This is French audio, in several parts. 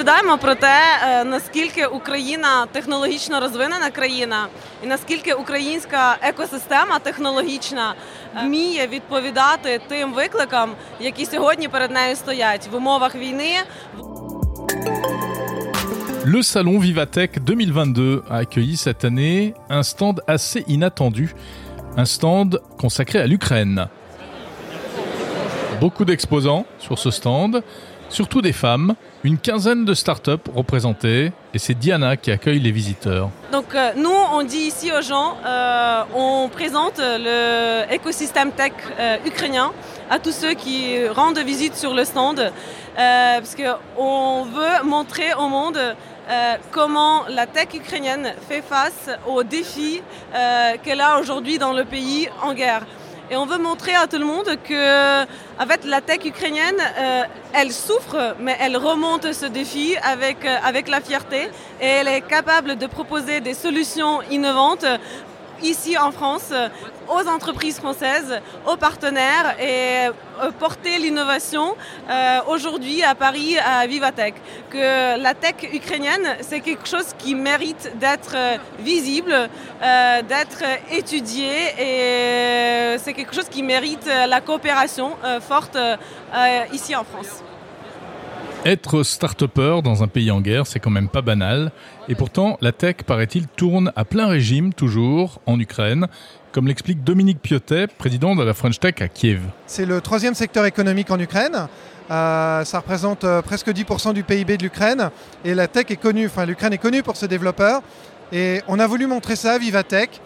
розповідаємо про те, е, наскільки Україна технологічно розвинена країна, і наскільки українська екосистема технологічна вміє відповідати тим викликам, які сьогодні перед нею стоять в умовах війни. Le salon Vivatech 2022 a accueilli cette année un stand assez inattendu, un stand consacré à l'Ukraine. Beaucoup d'exposants sur ce stand, surtout des femmes, une quinzaine de startups représentées, et c'est Diana qui accueille les visiteurs. Donc euh, nous, on dit ici aux gens, euh, on présente l'écosystème tech euh, ukrainien à tous ceux qui rendent visite sur le stand, parce qu'on veut montrer au monde comment la tech ukrainienne fait face aux défis qu'elle a aujourd'hui dans le pays en guerre. Et on veut montrer à tout le monde que en la tech ukrainienne, euh, elle souffre, mais elle remonte ce défi euh, avec la fierté. Et elle est capable de proposer des solutions innovantes ici en France aux entreprises françaises, aux partenaires et euh, porter l'innovation euh, aujourd'hui à Paris à Vivatech. Que la tech ukrainienne, c'est quelque chose qui mérite d'être euh, visible, euh, d'être étudié et c'est quelque chose qui mérite la coopération euh, forte euh, ici en France. Être start-upper dans un pays en guerre, c'est quand même pas banal. Et pourtant, la tech, paraît-il, tourne à plein régime, toujours, en Ukraine, comme l'explique Dominique Piotet, président de la French Tech à Kiev. C'est le troisième secteur économique en Ukraine. Euh, ça représente euh, presque 10% du PIB de l'Ukraine. Et la tech est connue, enfin l'Ukraine est connue pour ses développeurs. Et on a voulu montrer ça à Vivatech.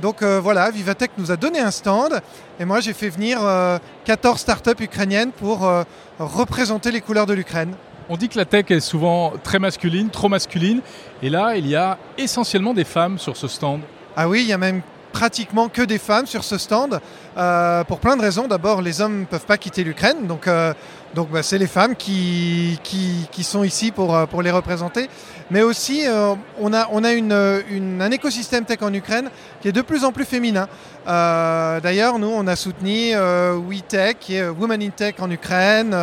Donc euh, voilà, Vivatech nous a donné un stand. Et moi, j'ai fait venir euh, 14 startups ukrainiennes pour euh, représenter les couleurs de l'Ukraine. On dit que la tech est souvent très masculine, trop masculine. Et là, il y a essentiellement des femmes sur ce stand. Ah oui, il y a même pratiquement que des femmes sur ce stand, euh, pour plein de raisons. D'abord, les hommes ne peuvent pas quitter l'Ukraine, donc, euh, donc bah, c'est les femmes qui, qui, sont ici pour, euh, pour les représenter. Mais aussi, on a, on a une, un écosystème tech en Ukraine qui est de plus en plus féminin. D'ailleurs, nous, on a soutenu WeTech, qui est Women in Tech en Ukraine.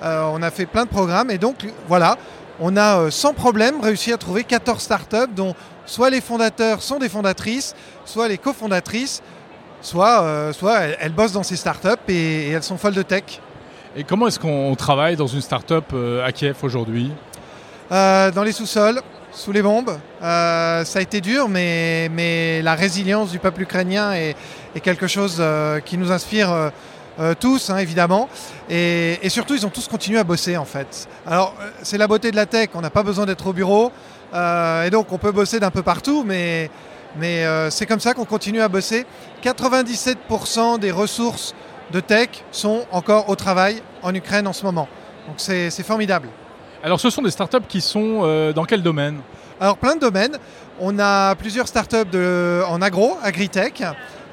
on a fait plein de programmes, et donc voilà. On a sans problème réussi à trouver 14 startups dont soit les fondateurs sont des fondatrices, soit les cofondatrices, soit, euh, soit elles, elles, bossent dans ces startups et, et elles sont folles de tech. Et comment est-ce qu'on travaille dans une startup euh, à Kiev aujourd'hui? Euh, Dans les sous-sols, sous les bombes. Ça a été dur, mais, mais la résilience du peuple ukrainien est, est quelque chose qui nous inspire. Euh, tous, hein, évidemment. Et, et, surtout, ils ont tous continué à bosser, en fait. Alors, c'est la beauté de la tech, on n'a pas besoin d'être au bureau. Euh, et donc, on peut bosser d'un peu partout, mais, mais euh, c'est comme ça qu'on continue à bosser. 97% des ressources de tech sont encore au travail en Ukraine en ce moment. Donc, c'est formidable. Alors, ce sont des startups qui sont euh, dans quel domaine? Alors, plein de domaines. On a plusieurs startups de, en agro, agritech,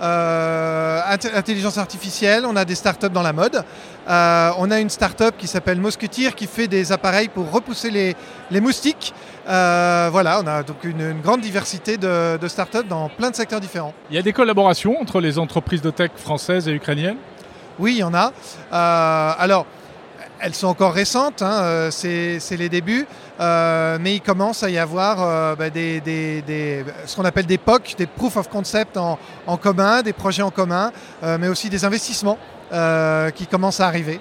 euh, intelligence artificielle, on a des startups dans la mode. Euh, on a une startup qui s'appelle Mosquetier qui fait des appareils pour repousser les, les moustiques. Euh, voilà, on a donc une, une grande diversité de, de, startups dans plein de secteurs différents. Il y a des collaborations entre les entreprises de tech françaises et ukrainiennes? Oui, il y en a. Alors, elles sont encore récentes, hein, c'est les débuts, euh, mais il commence à y avoir euh, bah, ce qu'on appelle des POC, des Proof of Concept en, commun, des projets en commun, euh, mais aussi des investissements qui commencent à arriver.